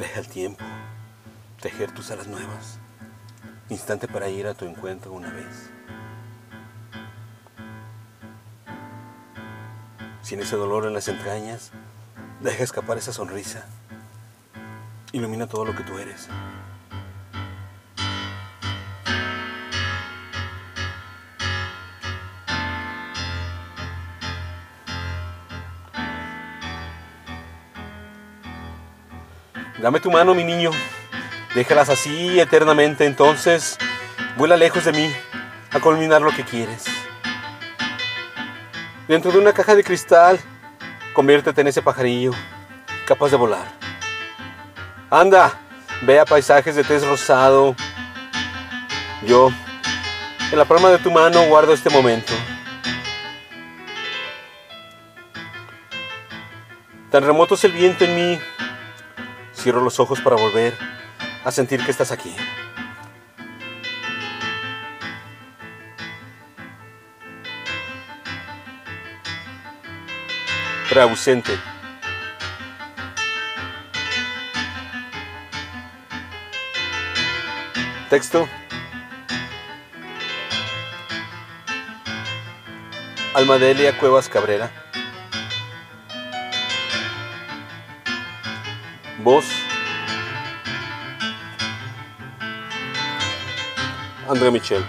Deja el tiempo tejer tus alas nuevas, instante para ir a tu encuentro una vez. Sin ese dolor en las entrañas, deja escapar esa sonrisa. Ilumina todo lo que tú eres. Dame tu mano, mi niño. Déjalas así eternamente, entonces vuela lejos de mí a culminar lo que quieres. Dentro de una caja de cristal, conviértete en ese pajarillo capaz de volar. Anda, vea paisajes de tez rosado. Yo, en la palma de tu mano, guardo este momento. Tan remoto es el viento en mí Cierro los ojos para volver a sentir que estás aquí. Preausente. Texto. Almadelia Cuevas Cabrera. Voz. André Michel.